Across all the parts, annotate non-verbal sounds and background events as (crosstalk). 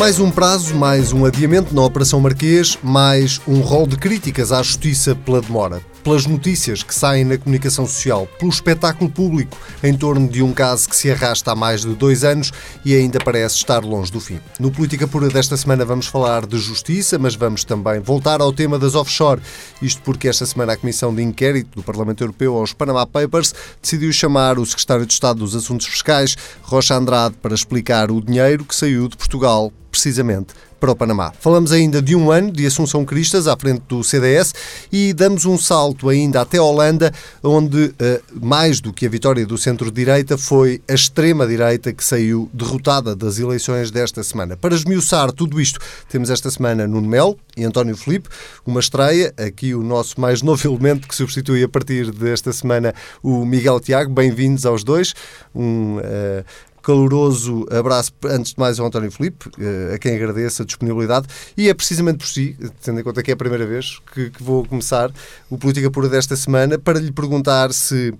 Mais um prazo, mais um adiamento na Operação Marquês, mais um rol de críticas à Justiça pela demora pelas notícias que saem na comunicação social, pelo espetáculo público em torno de um caso que se arrasta há mais de dois anos e ainda parece estar longe do fim. No Política Pura desta semana vamos falar de justiça, mas vamos também voltar ao tema das offshore. Isto porque esta semana a Comissão de Inquérito do Parlamento Europeu aos Panama Papers decidiu chamar o Secretário de Estado dos Assuntos Fiscais, Rocha Andrade, para explicar o dinheiro que saiu de Portugal precisamente para o Panamá. Falamos ainda de um ano de Assunção Cristas à frente do CDS e damos um salto ainda até Holanda, onde eh, mais do que a vitória do centro-direita foi a extrema-direita que saiu derrotada das eleições desta semana. Para esmiuçar tudo isto, temos esta semana Nuno Melo e António Felipe, uma estreia, aqui o nosso mais novo elemento que substitui a partir desta semana o Miguel Tiago. Bem-vindos aos dois. Um, uh, caloroso abraço, antes de mais, ao António Filipe, eh, a quem agradeço a disponibilidade. E é precisamente por si, tendo em conta que é a primeira vez que, que vou começar o Política Pura desta semana, para lhe perguntar se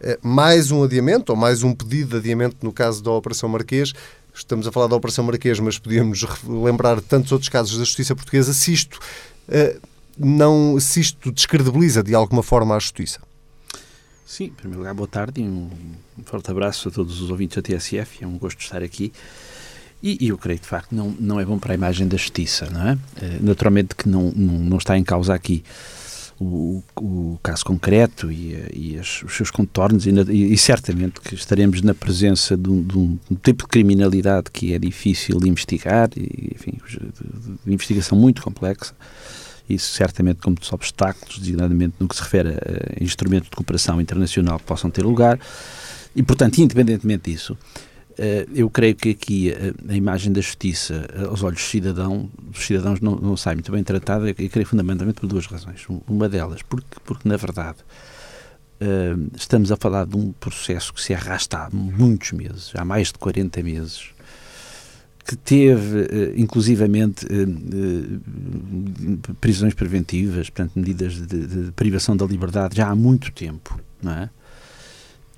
eh, mais um adiamento ou mais um pedido de adiamento no caso da Operação Marquês. Estamos a falar da Operação Marquês, mas podíamos lembrar tantos outros casos da justiça portuguesa. Se isto, eh, não, se isto descredibiliza de alguma forma a justiça. Sim, em primeiro lugar, boa tarde e um forte abraço a todos os ouvintes da TSF. É um gosto estar aqui. E, e, eu creio de facto, não, não é bom para a imagem da justiça, não é? Eh, naturalmente que não, não, não está em causa aqui o, o caso concreto e, e as, os seus contornos, e, e, certamente que estaremos na presença de um, de um, tipo de criminalidade que é difícil de investigar, e, enfim, de, de investigação muito complexa isso certamente como dos obstáculos, designadamente no que se refere a instrumentos de cooperação internacional que possam ter lugar, e portanto, independentemente disso, eh, eu creio que aqui eh, a imagem da justiça eh, aos olhos dos, cidadão, dos cidadãos não, não sai muito bem tratada, e creio fundamentalmente por duas razões. Uma delas, porque, porque na verdade, estamos a falar de um processo que se arrasta há muitos meses, há mais de 40 meses, que teve, eh, inclusivamente, eh, eh, prisões preventivas, portanto, medidas de, de, privação da liberdade já há muito tempo, não é?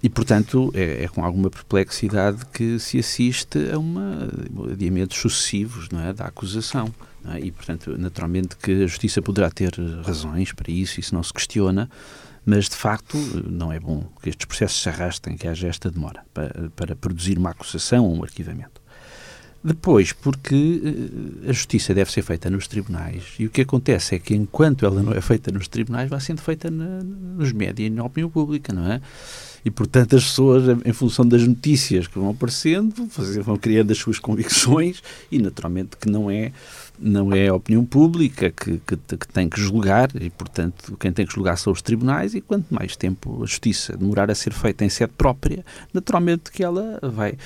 E, portanto, é, é, com alguma perplexidade que se assiste a uma adiamentos sucessivos não é, da acusação. É? E, portanto, naturalmente que a Justiça poderá ter razões para isso, isso não se questiona, mas, de facto, não é bom que estes processos se arrastem, que haja esta demora para, para produzir uma acusação ou um arquivamento. Depois, porque eh, a justiça deve ser feita nos tribunais e o que acontece é que enquanto ela não é feita nos tribunais, vai sendo feita na, nos médias e na opinião pública, não é? E, portanto, as pessoas, em função das notícias que vão aparecendo, vão criando as suas convicções e, naturalmente, que não é não é a opinião pública que, que, que, tem que julgar e, portanto, quem tem que julgar são os tribunais e quanto mais tempo a justiça demorar a ser feita em sede própria, naturalmente que ela vai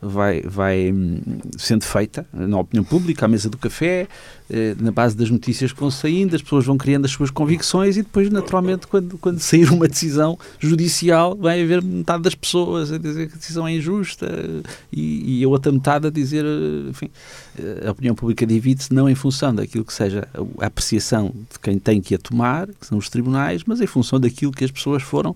vai, vai hum, sendo feita na opinião pública, à mesa do café, eh, na base das notícias que vão saindo, as pessoas vão criando as suas convicções e depois, naturalmente, quando, quando (laughs) sair uma decisão judicial, vai haver metade das pessoas a dizer que a decisão é injusta e, e a outra metade a dizer, enfim, eh, a opinião pública divide-se não em função daquilo que seja a apreciação de quem tem que a tomar, que são os tribunais, mas em função daquilo que as pessoas foram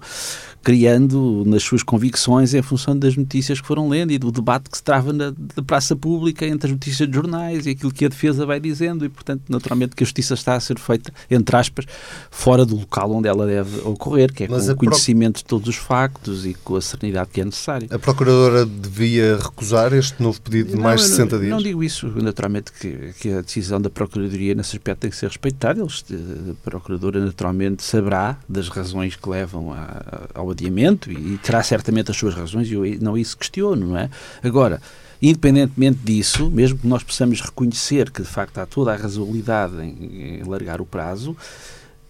criando nas suas convicções em função das notícias que foram lendo e do debate que se trava na, na praça pública entre as notícias de jornais e aquilo que a defesa vai dizendo e, portanto, naturalmente que a justiça está a ser feita, entre aspas, fora do local onde ela deve ocorrer, que é Mas com o conhecimento de todos os factos e com a serenidade que é necessária. A Procuradora devia recusar este novo pedido de mais de 60 dias? Não digo isso, naturalmente que, que, a decisão da Procuradoria nesse aspecto tem que ser respeitada. a Procuradora naturalmente saberá das razões que levam a, ao adiamento e terá certamente as suas razões e eu não isso questiono, não é? Agora, independentemente disso, mesmo que nós possamos reconhecer que de facto há toda a razoabilidade em, em largar o prazo,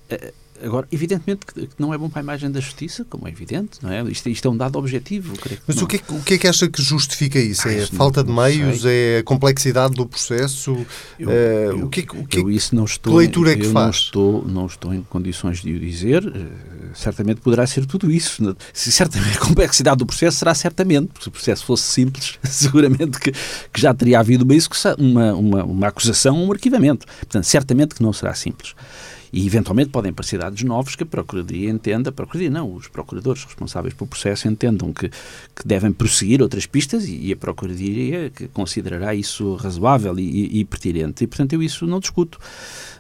eh, Agora, evidentemente que não é bom para a imagem da justiça, como é evidente, não é? Isto, isto é um dado objetivo. Mas o que, é, o que, é, que acha que justifica isso? Ah, é a falta não, de meios? Sei. É a complexidade do processo? Eu, uh, eu, o que, o que, eu isso não estou, que leitura é que faz? Não estou, não estou em condições de o dizer. Uh, certamente poderá ser tudo isso. Certamente a complexidade do processo será certamente, porque se o processo fosse simples, (laughs) seguramente que, que já teria havido uma, uma, uma, uma acusação ou um arquivamento. Portanto, certamente que não será simples. E eventualmente podem aparecer dados novos que a Procuradoria entenda, a Procuradoria não, os procuradores responsáveis pelo processo entendam que, que devem prosseguir outras pistas e, e a Procuradoria considerará isso razoável e, e, pertinente. E, portanto, eu isso não discuto.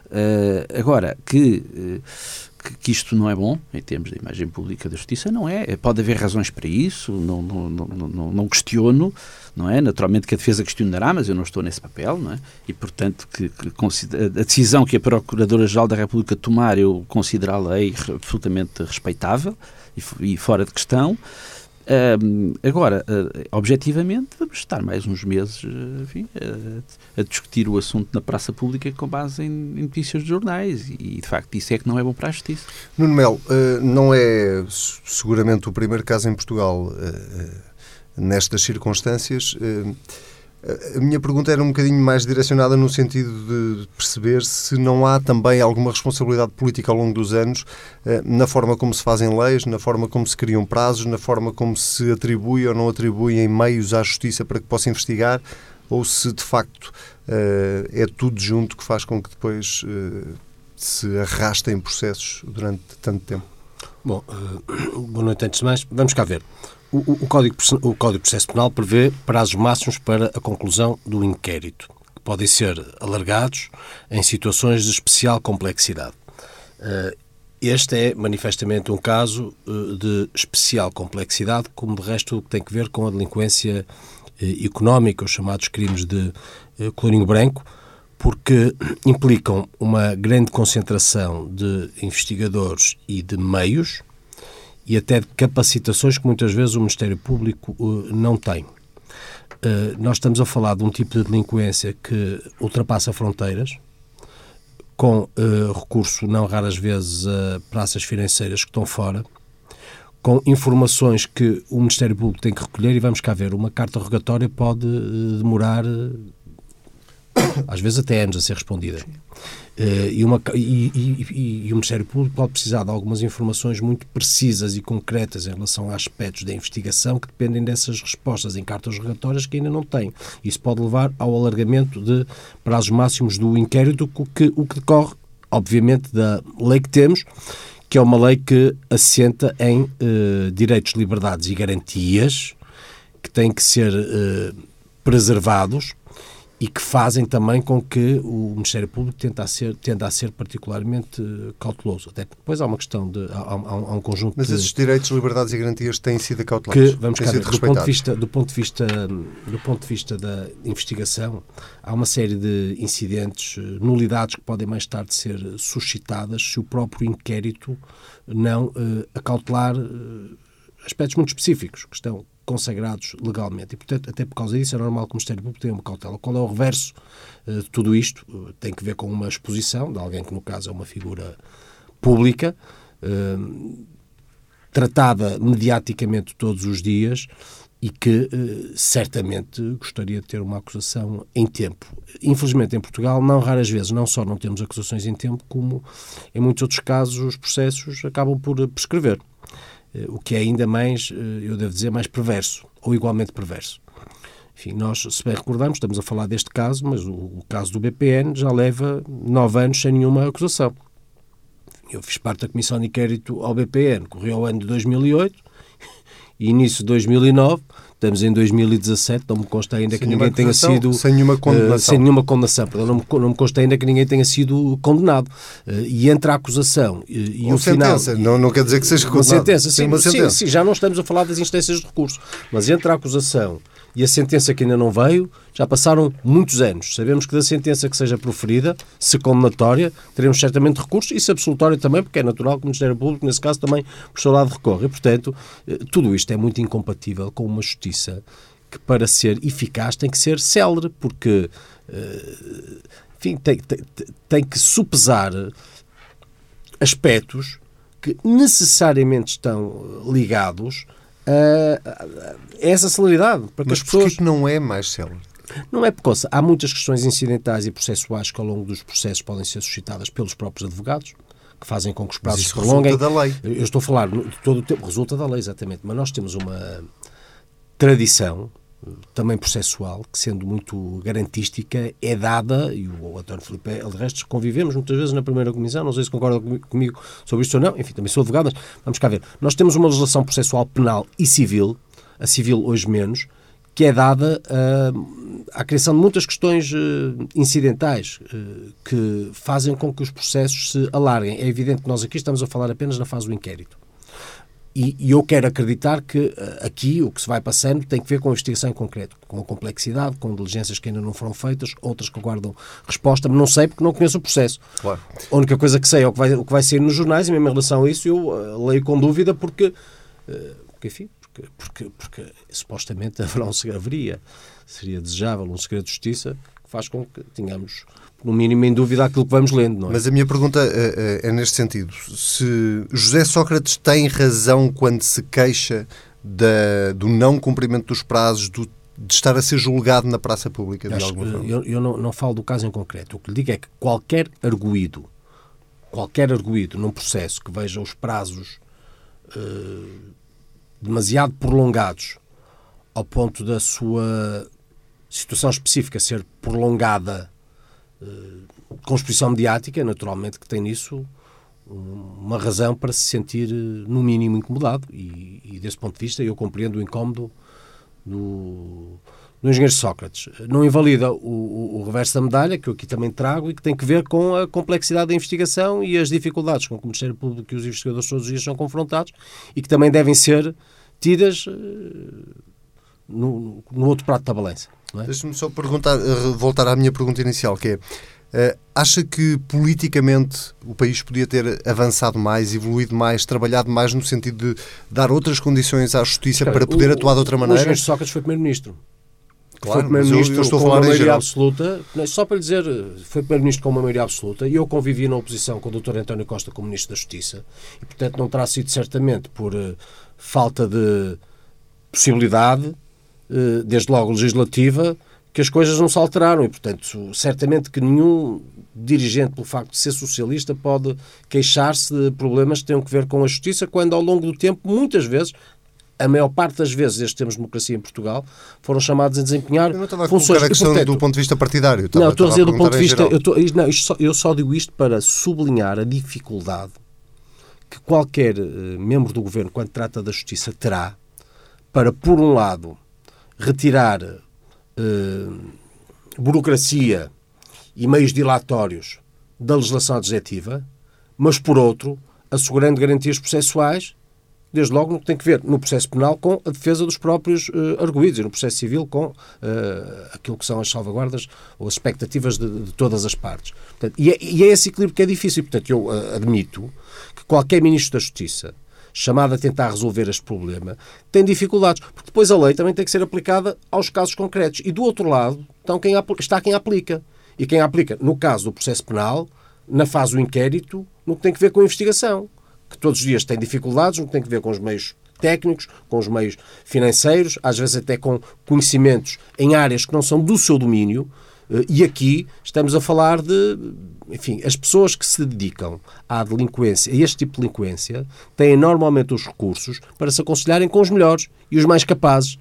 Uh, agora, que. Uh, que, isto não é bom em termos de imagem pública da justiça, não é. Pode haver razões para isso, não, não, não, não, questiono, não é? Naturalmente que a defesa questionará, mas eu não estou nesse papel, não é? E, portanto, que, que a decisão que a Procuradora-Geral da República tomar, eu considerá-la absolutamente respeitável e, e fora de questão. Uh, agora, uh, objetivamente, vamos estar mais uns meses uh, enfim, a discutir o assunto na praça pública com base em, em, notícias de jornais e, de facto, isso é que não é bom para a justiça. Nuno Melo, não é seguramente o primeiro caso em Portugal nestas circunstâncias. A minha pergunta era um bocadinho mais direcionada no sentido de perceber se não há também alguma responsabilidade política ao longo dos anos eh, na forma como se fazem leis, na forma como se criam prazos, na forma como se atribui ou não atribuem meios à justiça para que possa investigar, ou se de facto eh, é tudo junto que faz com que depois eh, se arrastem processos durante tanto tempo. Bom, (coughs) boa noite antes de mais. Vamos cá ver. O, o, Código, o Código de Processo Penal prevê prazos máximos para a conclusão do inquérito, que podem ser alargados em situações de especial complexidade. Eh, este é manifestamente um caso eh, de especial complexidade, como de resto tem que ver com a delinquência eh, económica, os chamados crimes de colorinho branco, porque implicam uma grande concentração de investigadores e de meios, e até de capacitações que muitas vezes o Ministério Público uh, não tem. Uh, nós estamos a falar de um tipo de delinquência que ultrapassa fronteiras, com uh, recurso, não raras vezes, a praças financeiras que estão fora, com informações que o Ministério Público tem que recolher e vamos cá ver, uma carta rogatória pode demorar às vezes até anos a ser respondida. Uh, e, uma, e, e, e, o Ministério Público pode precisar de algumas informações muito precisas e concretas em relação a aspectos da investigação que dependem dessas respostas em cartas rogatórias que ainda não tem. Isso pode levar ao alargamento de prazos máximos do inquérito, que, o que decorre, obviamente, da lei que temos, que é uma lei que assenta em uh, direitos, liberdades e garantias que têm que ser uh, preservados e que fazem também com que o Ministério Público tenda a ser, tenda a ser particularmente cauteloso. Até porque depois há uma questão de. há, há, há um conjunto Mas esses direitos, liberdades e garantias têm sido acautelados? Que, vamos cá ver, do ponto, de vista, do, ponto de vista, do ponto de vista da investigação, há uma série de incidentes, nulidades que podem mais tarde ser suscitadas se o próprio inquérito não uh, acautelar uh, aspectos muito específicos que estão consagrados legalmente. E, portanto, até por causa disso, é normal que o Ministério Público tenha uma cautela. Qual é o reverso uh, de tudo isto? Uh, tem que ver com uma exposição de alguém que, no caso, é uma figura pública, uh, tratada mediaticamente todos os dias e que certamente gostaria de ter uma acusação em tempo. Infelizmente, em Portugal, não raras vezes, não só não temos acusações em tempo, como em muitos outros casos os processos acabam por prescrever. Eh, o que é ainda mais, eh, eu devo dizer, mais perverso, ou igualmente perverso. Enfim, nós, se bem recordamos, estamos a falar deste caso, mas o, o caso do BPN já leva nove anos sem nenhuma acusação. Eu fiz parte da Comissão de Inquérito ao BPN, correu o ano de 2008 e (laughs) início de 2009 Estamos em 2017, não me consta ainda sem que ninguém tenha sido. Sem nenhuma condenação. Uh, sem nenhuma condenação. Não me, não me consta ainda que ninguém tenha sido condenado. Uh, e entre a acusação e, e o sentença. final. Não, não quer dizer que seja condenado. Uma sentença, sim, uma sentença. Sim, sim, já não estamos a falar das instâncias de recurso. Mas entre a acusação e a sentença que ainda não veio, já passaram muitos anos. Sabemos que da sentença que seja proferida, se condenatória, teremos certamente recursos e se absolutória também, porque é natural que o Ministério Público, nesse caso, também, por seu lado, recorra. E, portanto, eh, tudo isto é muito incompatível com uma justiça que, para ser eficaz, tem que ser célere, porque, eh, enfim, tem, tem, tem que supesar aspectos que necessariamente estão ligados uh, essa celeridade. Para que Mas as pessoas... não é mais célebre? Não é porque há muitas questões incidentais e processuais que ao longo dos processos podem ser suscitadas pelos próprios advogados, que fazem com que os prazos se prolonguem. Resulta da lei. Eu estou a falar de todo o tempo, resulta da lei, exatamente. Mas nós temos uma tradição também processual, que sendo muito garantística, é dada, e o António Filipe, de resto, convivemos muitas vezes na primeira comissão, não sei se concorda comigo sobre isto ou não, enfim, também sou advogado, mas vamos cá ver. Nós temos uma legislação processual penal e civil, a civil hoje menos, que é dada uh, à criação de muitas questões uh, incidentais uh, que fazem com que os processos se alarguem. É evidente que nós aqui estamos a falar apenas na fase do inquérito. E, e, eu quero acreditar que aqui o que se vai passando tem que ver com a investigação em concreto, com a complexidade, com diligências que ainda não foram feitas, outras que aguardam resposta, mas não sei porque não conheço o processo. Claro. A única coisa que sei é o que vai, o que vai ser nos jornais e mesmo em relação a isso eu leio com dúvida porque, porque enfim, porque, porque, porque supostamente (laughs) haverá um, haveria, seria desejável um segredo de justiça que faz com que tenhamos, no mínimo, em dúvida aquilo que vamos lendo. Não é? Mas a minha pergunta é, é, é neste sentido. Se José Sócrates tem razão quando se queixa da, do não cumprimento dos prazos, do de estar a ser julgado na praça pública de Acho, alguma forma? Eu, eu não, não, falo do caso em concreto. O que lhe digo é que qualquer arguído, qualquer arguído num processo que veja os prazos uh, demasiado prolongados ao ponto da sua situação específica ser prolongada eh, exposição mediática, naturalmente que tem nisso uma razão para se sentir, eh, no mínimo, incomodado. E, e desse ponto de vista, eu compreendo o incómodo do, do engenheiro Sócrates. Não invalida o, o, o, reverso da medalha, que eu aqui também trago, e que tem que ver com a complexidade da investigação e as dificuldades com que o Ministério Público e os investigadores todos os dias são confrontados e que também devem ser tidas eh, no, no outro prato da balança. É? Deixa-me só perguntar, eh, voltar à minha pergunta inicial, que é Uh, acha que politicamente o país podia ter avançado mais, evoluído mais, trabalhado mais no sentido de dar outras condições à justiça para poder o, atuar de outra maneira? O Sócrates foi primeiro-ministro. Claro, foi primeiro-ministro com uma maioria absoluta. Só para lhe dizer, foi primeiro-ministro com uma maioria absoluta e eu convivi na oposição com o Dr. António Costa como ministro da Justiça e, portanto, não terá sido certamente por uh, falta de possibilidade, desde logo legislativa, que as coisas não se alteraram e, portanto, certamente que nenhum dirigente, pelo facto de ser socialista, pode queixar-se de problemas que tenham que ver com a justiça, quando ao longo do tempo, muitas vezes, a maior parte das vezes, desde que temos democracia em Portugal, foram chamados a desempenhar eu não estava funções. A questão e, portanto, do ponto de vista partidário. Estava, não, estou a dizer do ponto de vista. Eu, estou, não, só, eu só digo isto para sublinhar a dificuldade que qualquer uh, membro do governo, quando trata da justiça, terá para, por um lado, retirar uh, burocracia e meios dilatórios da legislação adjetiva, mas, por outro, assegurando garantias processuais desde logo no que tem que ver no processo penal com a defesa dos próprios uh, arguídos e no processo civil com uh, aquilo que são as salvaguardas ou as expectativas de, de todas as partes. Portanto, e, é, e, é, esse equilíbrio que é difícil. Portanto, eu uh, admito que qualquer Ministro da Justiça chamado a tentar resolver este problema tem dificuldades, porque depois a lei também tem que ser aplicada aos casos concretos. E do outro lado então, quem está quem aplica. E quem aplica, no caso do processo penal, na fase do inquérito, no que tem que ver com a investigação que todos os dias tem dificuldades no que tem a ver com os meios técnicos, com os meios financeiros, às vezes até com conhecimentos em áreas que não são do seu domínio. Eh, e aqui estamos a falar de, enfim, as pessoas que se dedicam à delinquência, a este tipo de delinquência, têm normalmente os recursos para se aconselharem com os melhores e os mais capazes.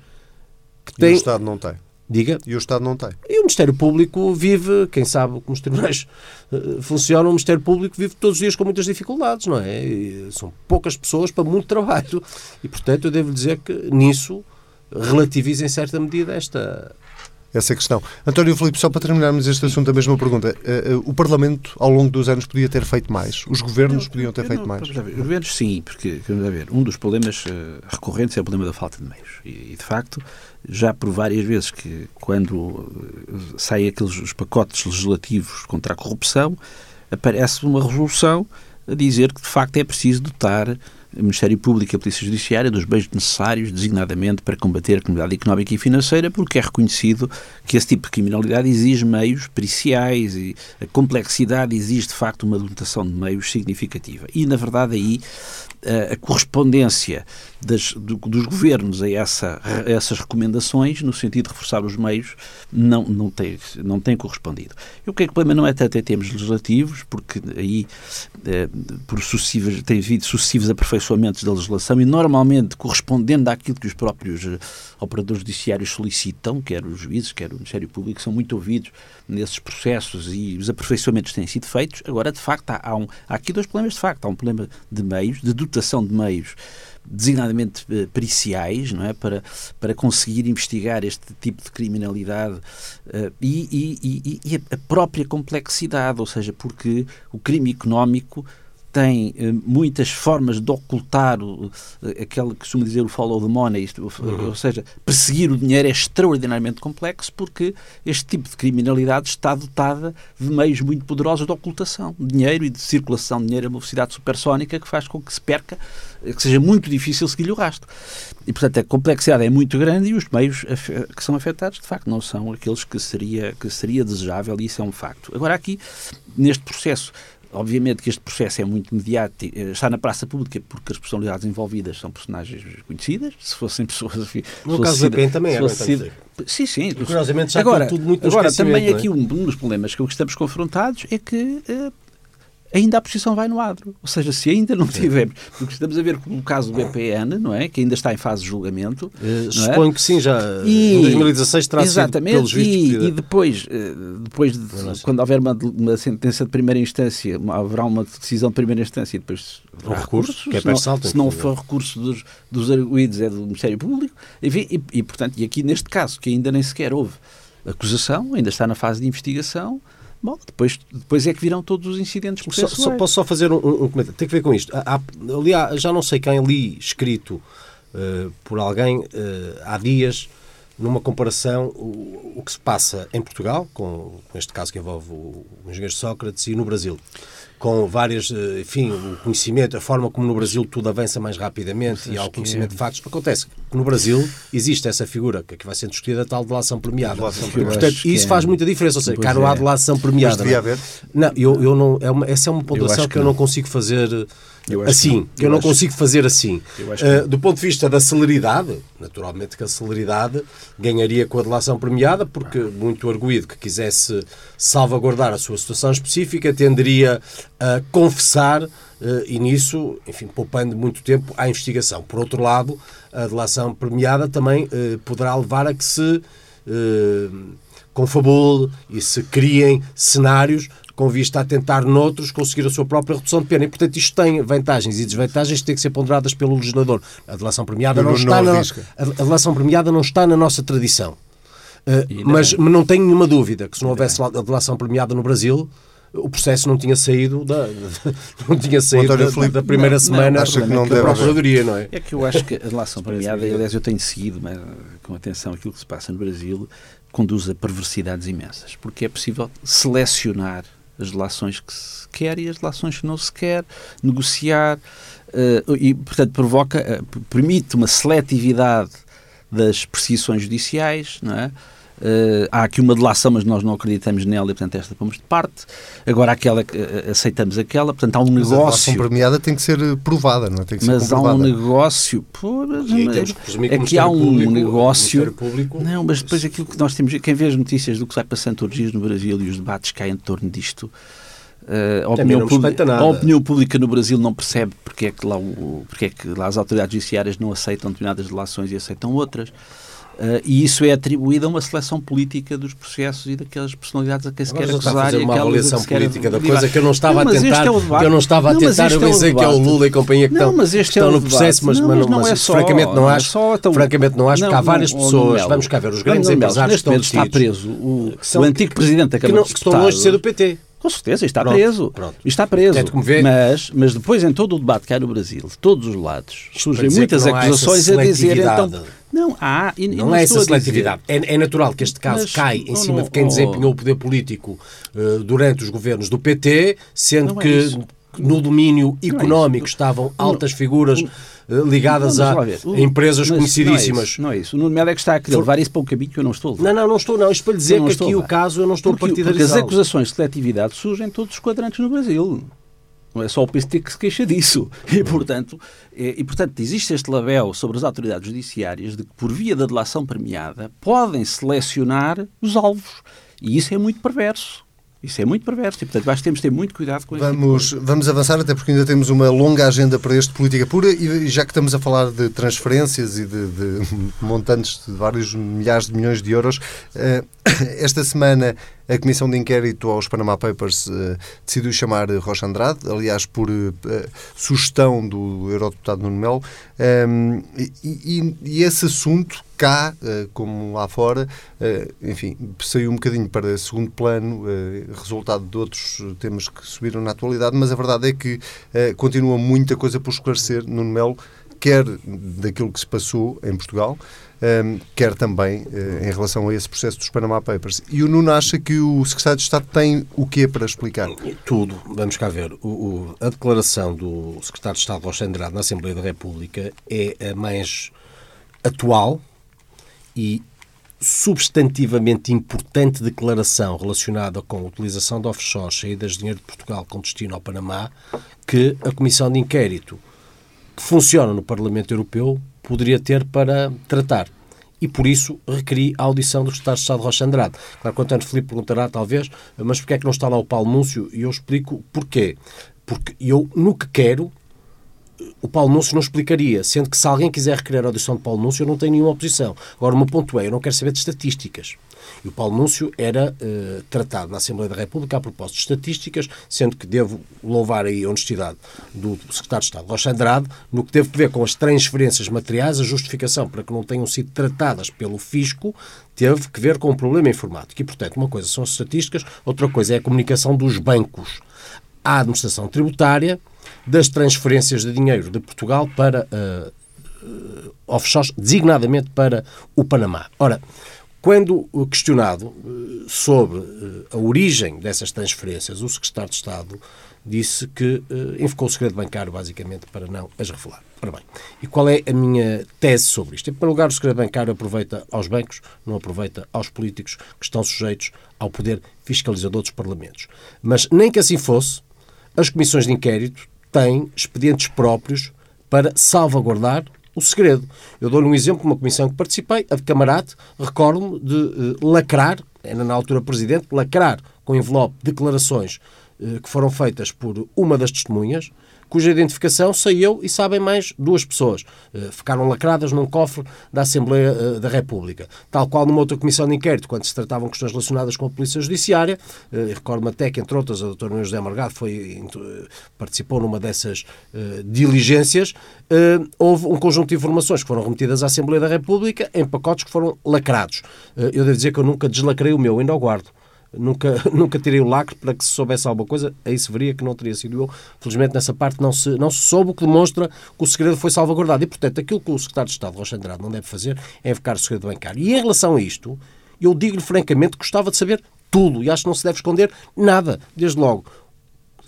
Que têm... E o Estado não tem. Diga. E o Estado não tem. E o Ministério Público vive, quem sabe como os tribunais uh, funcionam, o Ministério Público vive todos os dias com muitas dificuldades, não é? E são poucas pessoas para muito (laughs) trabalho. E, portanto, eu devo dizer que nisso relativiza em certa medida esta, essa questão. António Filipe, só para terminarmos este assunto, a mesma pergunta. Uh, uh, o Parlamento, ao longo dos anos, podia ter feito mais? Os governos podiam ter feito não, mais? Os governos, sim, porque, vamos ver, um dos problemas uh, recorrentes é o problema da falta de meios. E, de facto, já por várias vezes que, quando saem aqueles os pacotes legislativos contra a corrupção, aparece uma resolução a dizer que, de facto, é preciso dotar Ministério Público e a Polícia Judiciária dos bens necessários, designadamente, para combater a criminalidade económica e financeira, porque é reconhecido que esse tipo de criminalidade exige meios periciais e a complexidade exige, de facto, uma dotação de meios significativa. E, na verdade, aí a correspondência das, do, dos governos a, essa, a, essas recomendações, no sentido de reforçar os meios, não, não, tem, não tem correspondido. Eu creio que o problema não é tanto em termos legislativos, porque aí, eh, por sucessivas, tem havido sucessivos aperfeiçoamentos aperfeiçoamentos da legislação e normalmente correspondendo àquilo que os próprios uh, operadores judiciários solicitam, quer os juízes, quer o Ministério Público, são muito ouvidos nesses processos e os aperfeiçoamentos têm sido feitos. Agora, de facto, há, há, um, há aqui dois problemas, de facto. Há um problema de meios, de dotação de meios designadamente uh, periciais, não é? Para, para conseguir investigar este tipo de criminalidade uh, e, e, e, e, a própria complexidade, ou seja, porque o crime económico tem eh, muitas formas de ocultar o, eh, aquele que costuma dizer o follow the money, isto, uhum. ou seja, perseguir o dinheiro é extraordinariamente complexo porque este tipo de criminalidade está dotada de meios muito poderosos de ocultação de dinheiro e de circulação de dinheiro a uma velocidade supersónica que faz com que se perca, eh, que seja muito difícil seguir o rastro. E, portanto, a complexidade é muito grande e os meios que são afetados, de facto, não são aqueles que seria, que seria desejável e isso é um facto. Agora, aqui, neste processo Obviamente que este processo é muito mediático, eh, está na praça pública porque as personalidades envolvidas são personagens conhecidas. Se fossem pessoas. No caso da PEN também era. Sido, sim, sim. Curiosamente já agora, tudo muito Agora, também é? aqui um, um, dos problemas com que estamos confrontados é que uh, ainda a posição vai no adro. Ou seja, se ainda não tivermos, porque estamos a ver com o caso do BPN, não é? Que ainda está em fase de julgamento. Uh, suponho é? que sim, já e, em 2016 terá exatamente, sido pelos vistos. E, e depois, uh, depois de, quando houver uma, uma, sentença de primeira instância, haverá uma decisão de primeira instância e depois um recurso, que é se não, se não for recurso dos, dos arguídos é do Ministério Público. Enfim, e, e, portanto, e aqui neste caso, que ainda nem sequer houve acusação, ainda está na fase de investigação, Bom, depois, depois é que virão todos os incidentes só, só, Posso só fazer um, um, comentário? Tem que ver com isto. Há, ali já não sei quem li escrito uh, por alguém uh, há dias numa comparação o, o, que se passa em Portugal, com, com este caso que envolve o, o engenheiro Sócrates, e no Brasil com várias, eh, enfim, o conhecimento, a forma como no Brasil tudo avança mais rapidamente e há o conhecimento de factos. Acontece que no Brasil existe essa figura que aqui vai ser discutida, a tal delação premiada. Delação premiada. Portanto, isso é... faz muita diferença. Ou seja, cá não há delação premiada. Mas devia haver? Não, eu, eu não, é uma, essa é uma ponderação que, que eu não consigo fazer assim, que, eu, eu não acho... consigo fazer assim. Uh, do ponto de vista da celeridade, naturalmente que a celeridade ganharia com a delação premiada, porque muito arguído que quisesse salvaguardar a sua situação específica tenderia a confessar uh, e nisso, enfim, poupando muito tempo à investigação. Por outro lado, a delação premiada também uh, poderá levar a que se confabule e se criem cenários com vista a tentar noutros conseguir a sua própria redução de pena. E, portanto, isto tem vantagens e desvantagens que têm que ser ponderadas pelo legislador. A delação premiada não, não está na, a delação premiada não está na nossa tradição. Uh, mas não... não tenho nenhuma dúvida que se não houvesse a delação premiada no Brasil, o processo não tinha saído da, (laughs) não tinha saído da, Filipe, da, primeira não, semana não, acho que não da Procuradoria, não é? É que eu acho que a delação premiada, aliás, eu tenho seguido mas, com atenção aquilo que se passa no Brasil, conduz a perversidades imensas, porque é possível selecionar as relações que se quer e as relações que não se quer, negociar, uh, e, portanto, provoca, uh, permite uma seletividade das perseguições judiciais, não é? Uh, há aqui uma delação, mas nós não acreditamos nela e, portanto, esta pomos de parte. Agora, aquela, uh, aceitamos aquela, portanto, há um mas negócio. A premiada tem que ser provada, não é? Tem que mas há um negócio. Por, é que há um público, negócio. Público, não, mas depois aquilo que nós temos. Quem vê as notícias do que vai passando todos os dias no Brasil e os debates que há em torno disto. Uh, a, opinião pública, a, opinião pública, no Brasil não percebe porque é, que lá o, porque é que lá as autoridades judiciárias não aceitam determinadas relações e aceitam outras. Uh, e isso é atribuído a uma seleção política dos processos e daquelas personalidades a quem se quer acusar e uma avaliação política da coisa que eu não estava não, a tentar, é que eu não estava a tentar, eu pensei é que é o Lula e companhia que não, estão, estão é no processo, mas, mas, não, é só, francamente não acho, só, então, francamente não acho, porque há várias pessoas, vamos cá ver, os grandes empresários que estão está preso o, o antigo presidente da Câmara que estão longe de ser do PT. Com certeza, está pronto, preso. Pronto. Está preso. Mas, mas depois, em todo o debate que há no Brasil, de todos os lados, surgem muitas acusações a dizer então. Não há. E, não, não é essa seletividade. É, é, natural que este caso mas, cai em cima não, de quem oh, desempenhou o poder político uh, durante os governos do PT, sendo é que no domínio é económico estavam altas figuras eh, ligadas a empresas mas conhecidíssimas. Não é isso. Não é isso. O Nuno é que está a querer levar isso para um caminho que eu não estou a levar. Não, não, não estou. Não. Isto para lhe dizer que aqui o caso eu não estou porque, a. Porque as acusações de seletividade surgem em todos os quadrantes no Brasil. Não é só o PST que se queixa disso. E, portanto, e, portanto, existe este label sobre as autoridades judiciárias de que, por via da delação premiada, podem selecionar os alvos. E isso é muito perverso. Isso é muito perverso e, portanto, acho que temos de ter muito cuidado com vamos, tipo Vamos avançar, até porque ainda temos uma longa agenda para este Política Pura e já que estamos a falar de transferências e de, de (laughs) montantes de vários milhares de milhões de euros, uh, (coughs) esta semana a Comissão de Inquérito aos Panama Papers uh, decidiu chamar Rocha Andrade, aliás, por uh, sugestão do eurodeputado Nuno Melo, um, e, e, e, esse assunto cá, uh, como lá fora, enfim, saiu um bocadinho para segundo plano, resultado de outros temas que subiram na atualidade, mas a verdade é que continua muita coisa por esclarecer, Nuno Melo, quer daquilo que se passou em Portugal, um, quer também uh, em relação a esse processo dos Panama Papers. E o Nuno acha que o Secretário de Estado tem o quê para explicar? Tudo. Vamos cá ver. O, o, a declaração do Secretário de Estado, Rocha Andrade, na Assembleia da República é a mais atual e substantivamente importante declaração relacionada com a utilização de offshore, saídas de dinheiro de Portugal com destino ao Panamá, que a Comissão de Inquérito que funciona no Parlamento Europeu poderia ter para tratar. E por isso requeri a audição do Secretário de Estado Rocha Andrade. Claro que o António Filipe perguntará, talvez, mas porquê é que não está lá o Paulo Núncio? E eu explico porquê. Porque eu, no que quero, o Paulo Núncio não explicaria, sendo que se alguém quiser requerer a audição de Paulo Núncio, eu não tenho nenhuma oposição. Agora, o meu ponto é, eu não quero saber de estatísticas. E o Paulo Núncio era uh, tratado na Assembleia da República a propósito de estatísticas, sendo que devo louvar aí a honestidade do Secretário de Estado, Rocha Andrade, no que teve a ver com as transferências materiais, a justificação para que não tenham sido tratadas pelo fisco teve que ver com um problema informático. E, portanto, uma coisa são as estatísticas, outra coisa é a comunicação dos bancos à administração tributária das transferências de dinheiro de Portugal para uh, offshores, designadamente para o Panamá. Ora, quando questionado eh, sobre eh, a origem dessas transferências, o secretário de Estado disse que invocou o segredo bancário, basicamente, para não as revelar. Ora bem, e qual é a minha tese sobre isto? Em primeiro lugar, o segredo bancário aproveita aos bancos, não aproveita aos políticos que estão sujeitos ao poder fiscalizador dos parlamentos. Mas, nem que assim fosse, as comissões de inquérito têm expedientes próprios para salvaguardar o segredo. Eu dou-lhe um exemplo uma comissão que participei, a de Camarate, recordo-me de uh, lacrar, era na altura presidente, lacrar com envelope declarações uh, que foram feitas por uma das testemunhas, cuja identificação saiu e sabem mais duas pessoas. Uh, ficaram lacradas num cofre da Assembleia uh, da República. Tal qual numa outra comissão de inquérito, quando se tratavam questões relacionadas com a Polícia Judiciária, uh, recordo-me até que, entre outras, a doutora José Margado foi, participou numa dessas diligências, houve um conjunto de informações que foram remetidas à Assembleia da República em pacotes que foram lacrados. eu devo dizer que eu nunca deslacrei o meu, ainda o guardo nunca, (laughs) nunca tirei o lacre para que se soubesse alguma coisa, aí se veria que não teria sido eu. Felizmente nessa parte não se, não se soube, o que demonstra que o segredo foi salvaguardado. E, portanto, aquilo que o secretário de Estado, Rocha Andrade, não deve fazer é invocar o segredo bancário. E em relação a isto, eu digo-lhe francamente que gostava de saber tudo e acho que não se deve esconder nada, desde logo.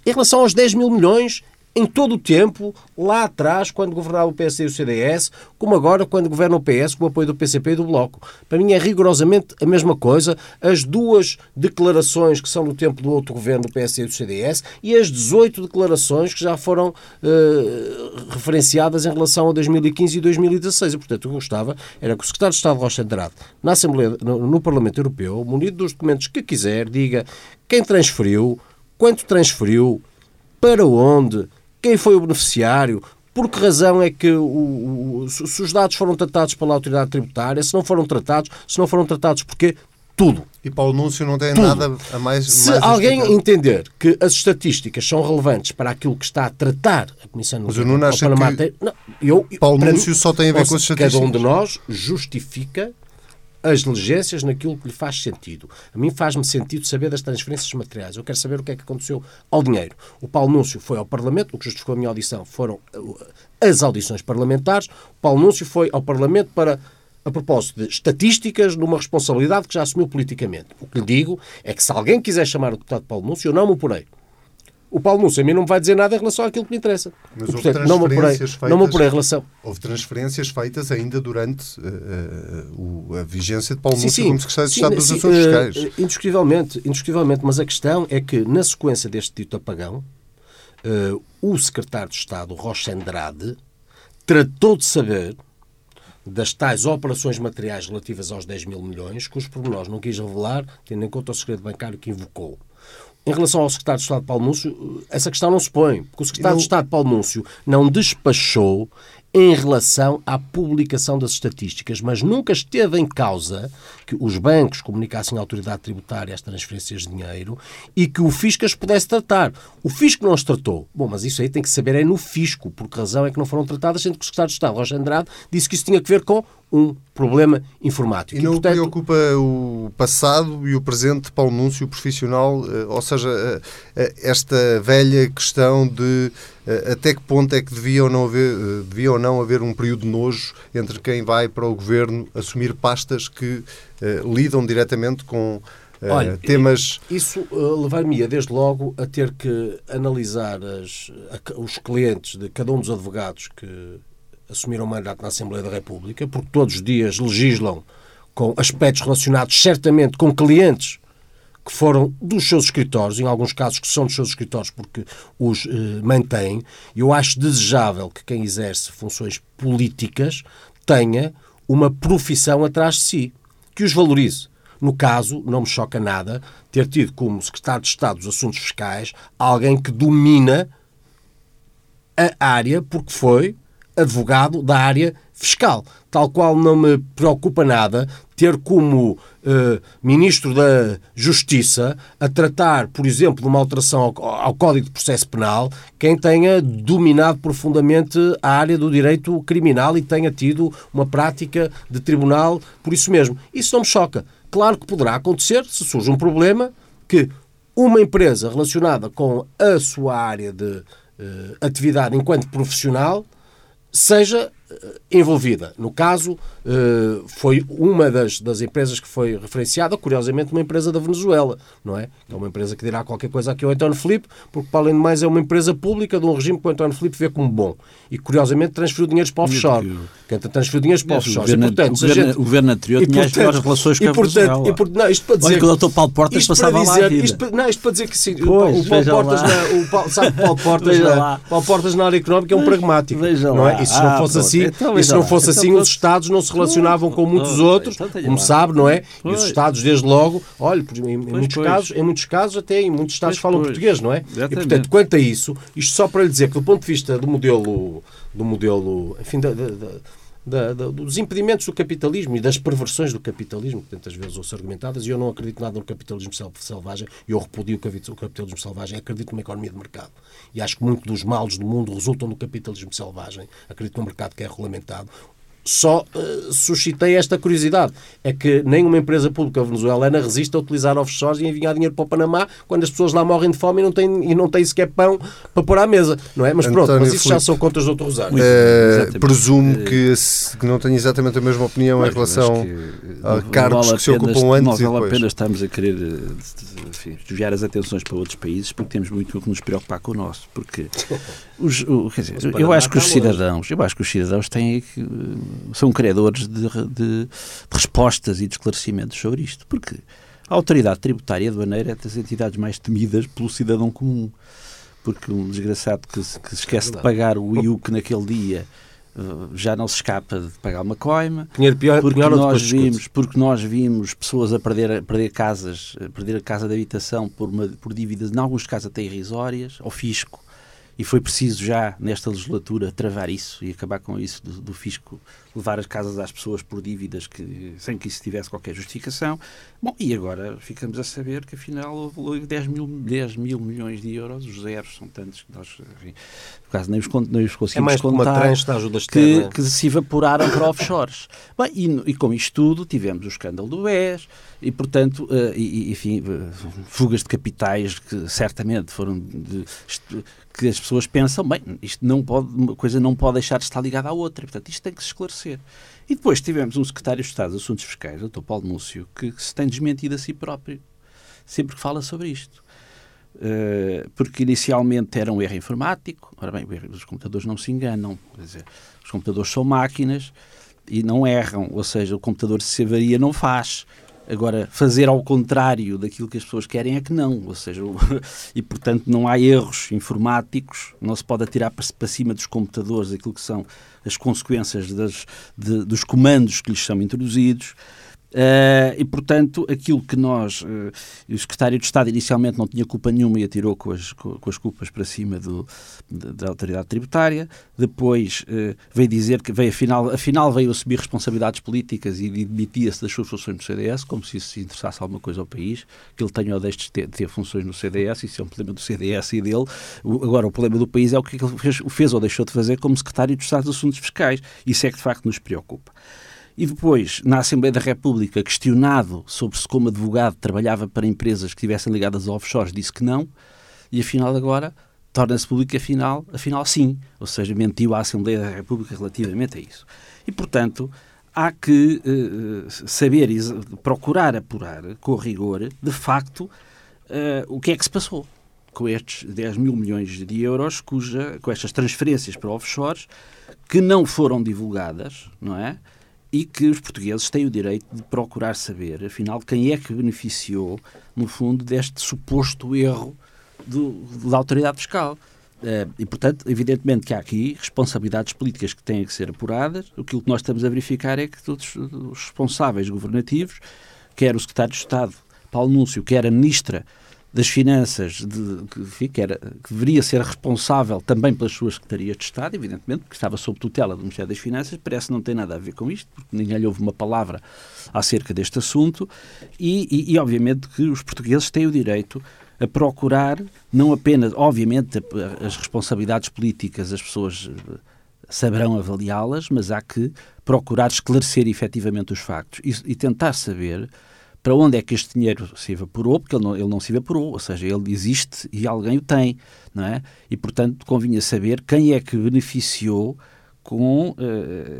Em relação aos 10 mil milhões, em todo o tempo, lá atrás, quando governava o PSD e o CDS, como agora quando governa o PS com o apoio do PCP e do Bloco. Para mim é rigorosamente a mesma coisa. As duas declarações que são do tempo do outro governo do PSD e do CDS e as 18 declarações que já foram uh, referenciadas em relação a 2015 e 2016. E, portanto, o que eu gostava era que o secretário de Estado Rocha Andrade, na Assembleia, no, no Parlamento Europeu, munido dos documentos que quiser, diga quem transferiu, quanto transferiu, para onde, quem foi o beneficiário, por que razão é que o, o, se os dados foram tratados pela autoridade tributária, se não foram tratados, se não foram tratados porquê, tudo. E para o anúncio não tem Tudo. nada a mais. Se mais alguém entender que as estatísticas são relevantes para aquilo que está a tratar a Comissão Mas eu não acho que não, eu, Paulo Núncio só tem a ver com as estatísticas. Cada um de nós justifica as diligências naquilo que lhe faz sentido. A mim faz-me sentido saber das transferências materiais. Eu quero saber o que é que aconteceu ao dinheiro. O Paulo Núncio foi ao Parlamento, o que justificou a minha audição foram uh, as audições parlamentares. O Paulo Núncio foi ao Parlamento para a propósito de estatísticas numa responsabilidade que já assumiu politicamente. O que lhe digo é que se alguém quiser chamar o deputado Paulo Núncio, eu não me oporei o Paulo Núcio a mim não me vai dizer nada em relação àquilo que me interessa. Mas e, portanto, não me apurei, feitas, não me apurei em relação. Houve transferências feitas ainda durante uh, uh, a vigência de Paulo sim, sim, como secretário de Estado dos sim, Assuntos Fiscais. Uh, indiscutivelmente, indiscutivelmente, mas a questão é que, na sequência deste dito apagão, o secretário de Estado, Rocha Andrade, tratou de saber das tais operações materiais relativas aos 10 mil milhões, que os pormenores não quis revelar, tendo em conta o segredo bancário que invocou. Em relação ao secretário de Estado Paulo Núncio, essa questão não se põe, porque o secretário de Estado Paulo Núncio não despachou em relação à publicação das estatísticas, mas nunca esteve em causa que os bancos comunicassem à autoridade tributária as transferências de dinheiro e que o fisco as pudesse tratar. O fisco não as tratou. Bom, mas isso aí tem que saber é no fisco, por que razão é que não foram tratadas, sendo que o secretário de Estado, Roger Andrade, disse que isso tinha que ver com um problema informático. E não e, portanto... preocupa o passado e o presente Paulo Núncio profissional, eh, ou seja, eh, eh, esta velha questão de até que ponto é que devia ou, não haver, devia ou não haver um período de nojo entre quem vai para o governo assumir pastas que uh, lidam diretamente com uh, Olha, temas. Isso uh, levar-me-ia, desde logo, a ter que analisar as, a, os clientes de cada um dos advogados que assumiram o mandato na Assembleia da República, porque todos os dias legislam com aspectos relacionados certamente com clientes que foram dos seus escritórios, em alguns casos que são dos seus escritórios porque os eh, mantêm. Eu acho desejável que quem exerce funções políticas tenha uma profissão atrás de si, que os valorize. No caso, não me choca nada ter tido como secretário de Estado dos Assuntos Fiscais alguém que domina a área porque foi advogado da área fiscal. Tal qual não me preocupa nada ter como uh, Ministro da Justiça a tratar, por exemplo, de uma alteração ao, ao, Código de Processo Penal quem tenha dominado profundamente a área do direito criminal e tenha tido uma prática de tribunal por isso mesmo. Isso não me choca. Claro que poderá acontecer se surge um problema que uma empresa relacionada com a sua área de uh, atividade enquanto profissional seja eh, envolvida. No caso, eh, foi uma das, das empresas que foi referenciada, curiosamente, uma empresa da Venezuela, não é? É uma empresa que dirá qualquer coisa aqui ao António Filipe, porque, para além de mais, é uma empresa pública de um regime que o António Filipe vê como bom. E, curiosamente, transferiu dinheiros para offshore. Que transferiu dinheiros para offshore. O, portanto, o, governo, gente... o governo anterior e, tinha portanto, as melhores relações com a Venezuela. E, por, não, isto para dizer... Olha que o Dr. Paulo Portas passava dizer, lá isto, Não, isto para dizer que sim, pois, o Paulo Portas, na, o Paulo, sabe, Paulo (laughs) Portas, na, Paulo Portas na área económica é um pragmático. Veja não é? E se não ah, fosse assim, então, e se não fosse assim, os Estados não se relacionavam com muitos outros, então como sabe, não é? E os Estados, desde logo, olha, em, muitos casos, em muitos casos até em muitos Estados falam português, não é? E portanto, quanto a isso, isto só para lhe dizer que do ponto de vista do modelo, do modelo, enfim, da, da, da, da, dos impedimentos do capitalismo e das perversões do capitalismo, que tantas vezes ouço argumentadas, e eu não acredito nada no capitalismo selvagem, eu repudio o capitalismo selvagem, acredito numa economia de mercado. E acho que muito dos males do mundo resultam do capitalismo selvagem. Acredito num mercado que é regulamentado só uh, suscitei esta curiosidade. É que nenhuma empresa pública venezuelana resiste a utilizar offshores e enviar dinheiro para o Panamá quando as pessoas lá morrem de fome e não têm, e não têm sequer pão para pôr à mesa. Não é? Mas pronto, mas isso já são contas do outro Rosário. É, presumo que, que não tenho exatamente a mesma opinião mas, em relação a cargos vale que se ocupam antes não vale a pena estarmos a querer enfim, desviar as atenções para outros países porque temos muito que nos preocupar com o nosso. Porque (laughs) os, o, quer dizer, eu acho que os cidadãos, eu acho que os cidadãos têm que são credores de, de, de, respostas e de esclarecimentos sobre isto, porque a autoridade tributária aduaneira é das entidades mais temidas pelo cidadão comum, porque um desgraçado que, que esquece de pagar o IUC naquele dia eh, já não se escapa de pagar uma coima, pior, porque, pior nós vimos, porque nós vimos pessoas a perder, a perder casas, a perder a casa de habitação por, uma, por dívidas, em alguns casos até irrisórias, ao fisco, e foi preciso já, nesta legislatura, travar isso e acabar com isso do, do fisco levar as casas às pessoas por dívidas que, sem que isso tivesse qualquer justificação. Bom, e agora ficamos a saber que afinal houve 10 mil, 10 mil milhões de euros, os zeros são tantos que nós, enfim, quase nem os, nem os conseguimos é mais contar, uma da ajuda externa. que, que se evaporaram para offshores. Bem, e, e com isto tudo tivemos o escândalo do BES e, portanto, uh, e, enfim, uh, fugas de capitais que certamente foram de, que as pessoas pensam, bem, isto não pode, uma coisa não pode deixar de estar ligada à outra, portanto, isto tem que se esclarecer. E depois tivemos um secretário de Estado de Assuntos Fiscais, o Dr. Paulo Múcio, que, se tem desmentido a si próprio, sempre que fala sobre isto. Uh, porque inicialmente era um erro informático, ora bem, os computadores não se enganam, quer dizer, os computadores são máquinas e não erram, ou seja, o computador se avaria não faz, Agora, fazer ao contrário daquilo que as pessoas querem é que não, ou seja, (laughs) e portanto não há erros informáticos, não se pode atirar para cima dos computadores aquilo que são as consequências das, de, dos comandos que lhes são introduzidos. Uh, e, portanto, aquilo que nós, uh, o secretário de Estado inicialmente não tinha culpa nenhuma e atirou com as, com, as culpas para cima do, da autoridade tributária, depois uh, veio dizer que veio, afinal, afinal veio assumir responsabilidades políticas e demitia-se das suas funções no CDS, como se isso se interessasse alguma coisa ao país, que ele tenha ou deixe de ter, de ter funções no CDS, isso é um problema do CDS e dele. O, agora, o problema do país é o que ele fez, fez ou deixou de fazer como secretário de Estado dos Assuntos Fiscais. Isso é que, de facto, nos preocupa. E depois, na Assembleia da República, questionado sobre se como advogado trabalhava para empresas que estivessem ligadas a offshores, disse que não, e afinal agora torna-se público afinal, afinal sim, ou seja, mentiu à Assembleia da República relativamente a isso. E, portanto, há que uh, saber, procurar apurar com rigor, de facto, uh, o que é que se passou com estes 10 mil milhões de euros, cuja, com estas transferências para offshores, que não foram divulgadas, não é? E que os portugueses têm o direito de procurar saber, afinal, quem é que beneficiou, no fundo, deste suposto erro do, da autoridade fiscal. Uh, e, portanto, evidentemente que há aqui responsabilidades políticas que têm que ser apuradas. Aquilo que nós estamos a verificar é que todos os responsáveis governativos, quer o secretário de Estado, Paulo Núncio, quer a ministra das Finanças, de, que, que, era, que deveria ser responsável também pelas suas secretarias de Estado, evidentemente, porque estava sob tutela do Ministério das Finanças, parece não tem nada a ver com isto, porque ninguém lhe ouve uma palavra acerca deste assunto, e, e, e obviamente que os portugueses têm o direito a procurar, não apenas, obviamente, as responsabilidades políticas, as pessoas eh, saberão avaliá-las, mas há que procurar esclarecer efetivamente os factos e, e tentar saber para onde é que este dinheiro se evaporou, porque ele não, ele não se evaporou, ou seja, ele existe e alguém o tem, não é? E, portanto, convinha saber quem é que beneficiou com uh,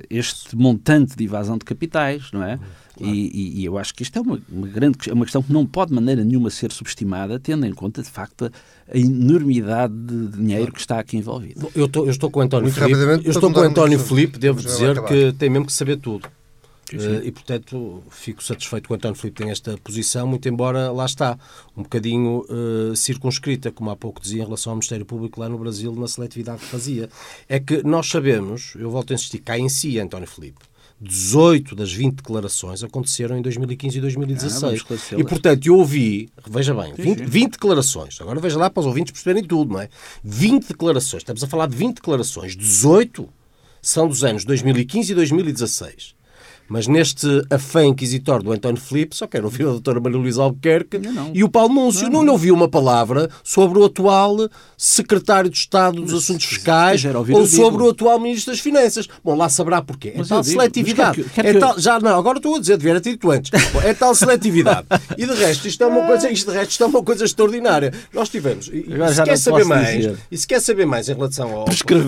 este montante de evasão de capitais, não é? Claro. E, e, eu acho que isto é uma, uma, grande é uma questão que não pode de maneira nenhuma ser subestimada, tendo em conta, de facto, a enormidade de dinheiro que está aqui envolvido. Eu estou, eu estou com o António Filipe, eu estou com o António Filipe, devo dizer que tem mesmo que saber tudo. Uh, e, portanto, fico satisfeito que o António Filipe tem esta posição, muito embora, lá está, um bocadinho uh, circunscrita, como há pouco dizia, em relação ao Ministério Público lá no Brasil, na seletividade que fazia. É que nós sabemos, eu volto a insistir, cá em si, António Filipe, 18 das 20 declarações aconteceram em 2015 e 2016. Ah, e, portanto, eu ouvi, veja bem, 20, 20, declarações. Agora veja lá para os ouvintes perceberem tudo, não é? 20 declarações. Estamos a falar de 20 declarações. 18 são dos anos 2015 e 2016. Mas neste afã inquisitório do António Filipe, só quero ouvir a doutora Maria Luísa Albuquerque não. e o Paulo Núncio. Não, não. não lhe ouviu uma palavra sobre o atual secretário de Estado dos Mas, Assuntos Fiscais ou sobre o atual Ministro das Finanças. Bom, lá saberá porquê. É tal seletividade. Quer que, quer é tal, já, não, agora estou a dizer, devia ter dito antes. É tal seletividade. (laughs) E de resto, isto é uma coisa, isto de resto, isto é uma coisa extraordinária. Nós tivemos. E, e se quer saber mais, dizer. e se quer saber mais em relação ao,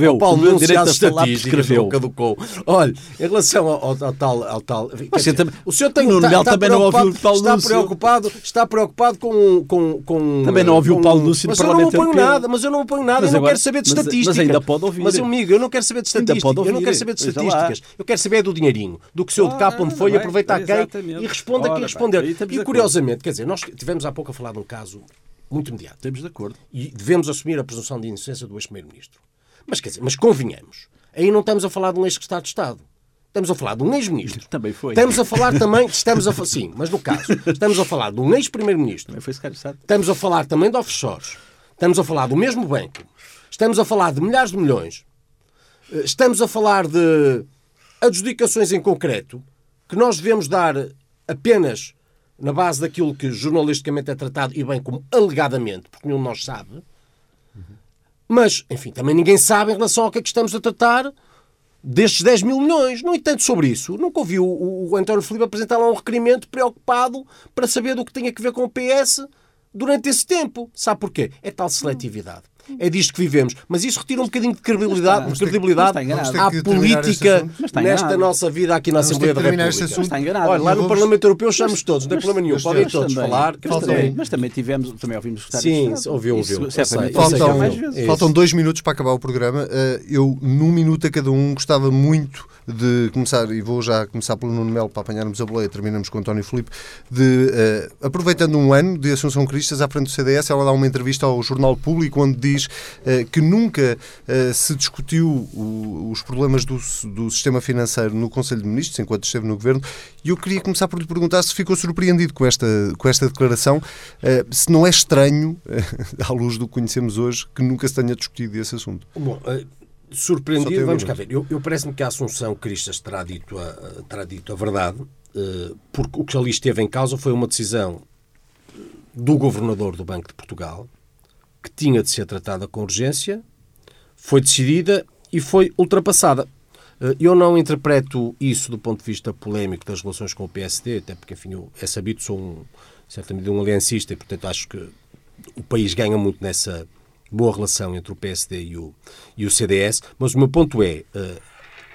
ao Paulo Núncio, às estatísticas, caducou. Olha, em relação ao, ao, ao tal ao tal. Dizer, também, o senhor tem Nuno está, também não ouviu o Paulo está Lúcio. Preocupado, está preocupado com. com, com também não ouviu o Paulo Lúcio mas eu não oponho nada, mas eu não oponho nada, mas eu não quero saber de mas, estatísticas. Mas ainda pode ouvir. Mas, amigo, eu não quero saber de estatísticas. Eu não quero saber de estatísticas. Eu quero saber do dinheirinho, do que o senhor de cá onde foi, aproveita a quem e responde a quem responder. E curiosamente, quer dizer, nós tivemos há pouco a falar de um caso muito imediato. Estamos de acordo. E devemos assumir a presunção de inocência do ex-primeiro-ministro. Mas quer dizer, mas convenhamos, aí não estamos a falar de um ex-secretário de Estado. Estamos a falar de um ex-ministro. Também foi. Estamos a falar também, estamos a sim, mas no caso, estamos a falar de um ex-primeiro-ministro. Também foi Estado. Estamos a falar também de offshores. Estamos a falar do mesmo banco. Estamos a falar de milhares de milhões. Eh, estamos a falar de adjudicações em concreto que nós devemos dar apenas na base daquilo que jornalisticamente é tratado e bem como alegadamente, porque nenhum de nós sabe. Mas, enfim, também ninguém sabe em relação ao que é que estamos a tratar destes 10 mil milhões. No entanto, sobre isso, nunca ouvi o, o, o António Filipe apresentar lá um requerimento preocupado para saber do que tinha a ver com o PS durante esse tempo. Sabe porquê? É tal seletividade. É disto que vivemos. Mas isso retira um bocadinho de credibilidade, está, credibilidade à política nesta nossa vida aqui na Assembleia da República. Olha, lá no Parlamento Europeu chamamos todos, não tem problema nenhum. Podem todos falar. Mas também tivemos, também ouvimos Sim, ouviu, ouviu. Faltam dois minutos para acabar o programa. Eh, eu, num minuto a cada um, gostava muito de começar, e vou já começar pelo Nuno Melo para apanharmos a boleia, terminamos com o António Filipe, de, uh, aproveitando um ano de Assunção Cristas à frente do CDS, ela dá uma entrevista ao Jornal Público onde diz diz que nunca se discutiu os problemas do, do sistema financeiro no Conselho de Ministros, enquanto esteve no Governo, e eu queria começar por lhe perguntar se ficou surpreendido com esta, com esta declaração, se não é estranho, (laughs) à luz do que conhecemos hoje, que nunca se tenha discutido esse assunto. Bom, surpreendido, vamos cá ver. Eu, eu parece-me que a Assunção Cristas terá dito a, terá dito a verdade, porque o que ali esteve em causa foi uma decisão do governador do Banco de Portugal, que tinha de ser tratada com urgência, foi decidida e foi ultrapassada. Eh, eu não interpreto isso do ponto de vista polémico das relações com o PSD, até porque, enfim, eu, é sabido, sou, um, certamente, um aliancista e, portanto, acho que o país ganha muito nessa boa relação entre o PSD e o, e o CDS, mas o meu ponto é, eh,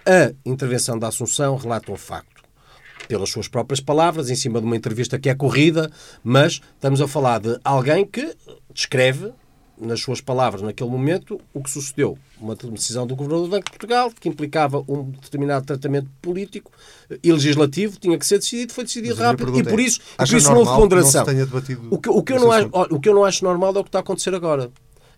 a intervenção da Assunção relata um facto pelas suas próprias palavras, em cima de uma entrevista que é corrida, mas estamos a falar de alguém que descreve, nas suas palavras, naquele momento, o que sucedeu. Uma decisão do Governador do Banco de Portugal que implicava um determinado tratamento político e legislativo, tinha que ser decidido, foi decidido rápido e por isso, é, por isso não houve ponderação. O que, o, que eu não acho, o que eu não acho normal é o que está a acontecer agora.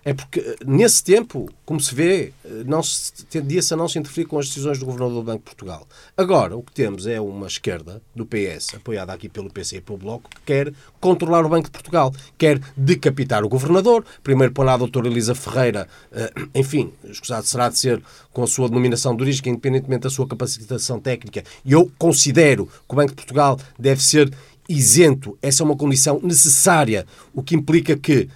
É porque, eh, nesse tempo, como se vê, eh, não se, tendia-se a não se interferir com as decisões do Governador do Banco de Portugal. Agora, o que temos é uma esquerda do PS, apoiada aqui pelo PC e pelo Bloco, que quer controlar o Banco de Portugal, quer decapitar o Governador, primeiro pôr lá a doutora Elisa Ferreira, eh, enfim, escusado será de ser com a sua denominação de origem, independentemente da sua capacitação técnica, e eu considero que o Banco de Portugal deve ser isento. Essa é uma condição necessária, o que implica que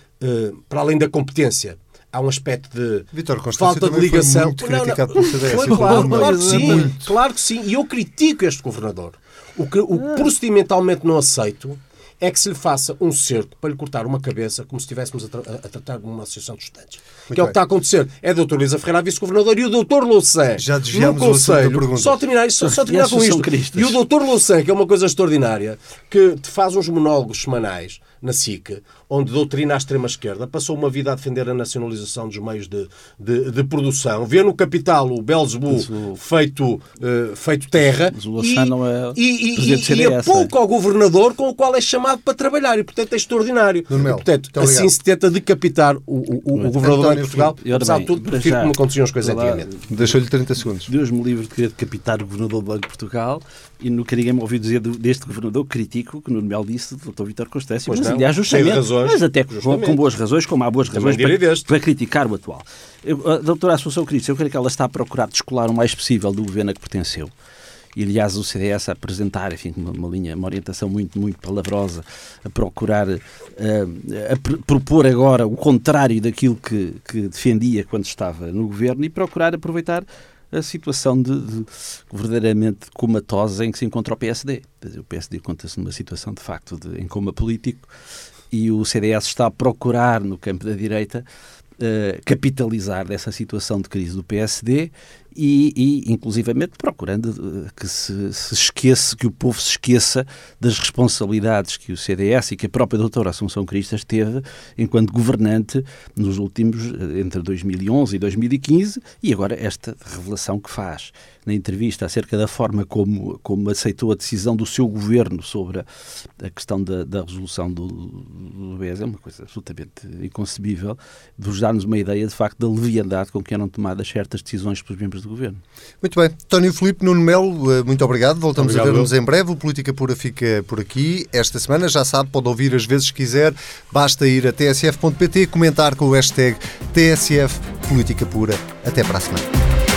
para além da competência, há um aspecto de Vitor falta de ligação. Foi muito criticado não, não. CDS, foi, claro, claro que sim, muito. claro que sim. E eu critico este governador. O que o procedimentalmente não aceito é que se lhe faça um cerco para lhe cortar uma cabeça como se estivéssemos a, tra a tratar de uma associação de estudantes. Muito que é o que está a acontecer. É a doutora Elisa Ferreira, vice-governador, e o doutor Louçã, Já no Conselho, só terminar, só, só terminar com isto. E o doutor Louçã, que é uma coisa extraordinária, que faz uns monólogos semanais na SIC, onde doutrina à extrema-esquerda, passou uma vida a defender a nacionalização dos meios de, de, de produção, vê no capital o Belzebu feito, uh, feito terra e, é e, e, e é pouco ao governador com o qual é chamado para trabalhar e, portanto, é extraordinário. E, portanto, assim se tenta decapitar o, o, o governador de Portugal, apesar de tudo, prefiro como aconteciam as coisas antigamente. Deixou-lhe 30 segundos. Deus me livre de querer decapitar o governador do Banco de Portugal e nunca ninguém me ouviu dizer deste governador crítico que no Mel disse do Dr. Vítor Constâncio. Mas, não, aliás, justamente, razões, mas até com, com, boas razões, como há boas razões para, para, criticar o atual. Eu, a doutora Assunção Cristo, eu creio que ela está a procurar descolar o mais possível do governo a que pertenceu e aliás o CDS a apresentar enfim, uma, uma linha, uma orientação muito, muito palavrosa, a procurar, uh, a pr propor agora o contrário daquilo que, que defendia quando estava no governo e procurar aproveitar a situação de, de, verdadeiramente comatosa em que se encontra o PSD. O PSD encontra-se numa situação de facto de, em coma político e o CDS está a procurar no campo da direita uh, capitalizar dessa situação de crise do PSD e, e inclusivamente procurando eh, que se, se, esqueça, que o povo se esqueça das responsabilidades que o CDS e que a própria doutora Assunção Cristas teve enquanto governante nos últimos, eh, entre 2011 e 2015 e agora esta revelação que faz na entrevista acerca da forma como, como aceitou a decisão do seu governo sobre a, questão da, da resolução do, do BES é uma coisa absolutamente inconcebível, de dar-nos uma ideia de facto da leviandade com que eram tomadas certas decisões pelos membros do governo. Muito bem. Tónio Filipe, Nuno Melo, eh, muito obrigado. Voltamos obrigado, a ver-nos em breve. O Política Pura fica por aqui. Esta semana, já sabe, pode ouvir às vezes que quiser. Basta ir a tsf.pt, comentar com o hashtag TSF Política Pura. Até para a semana.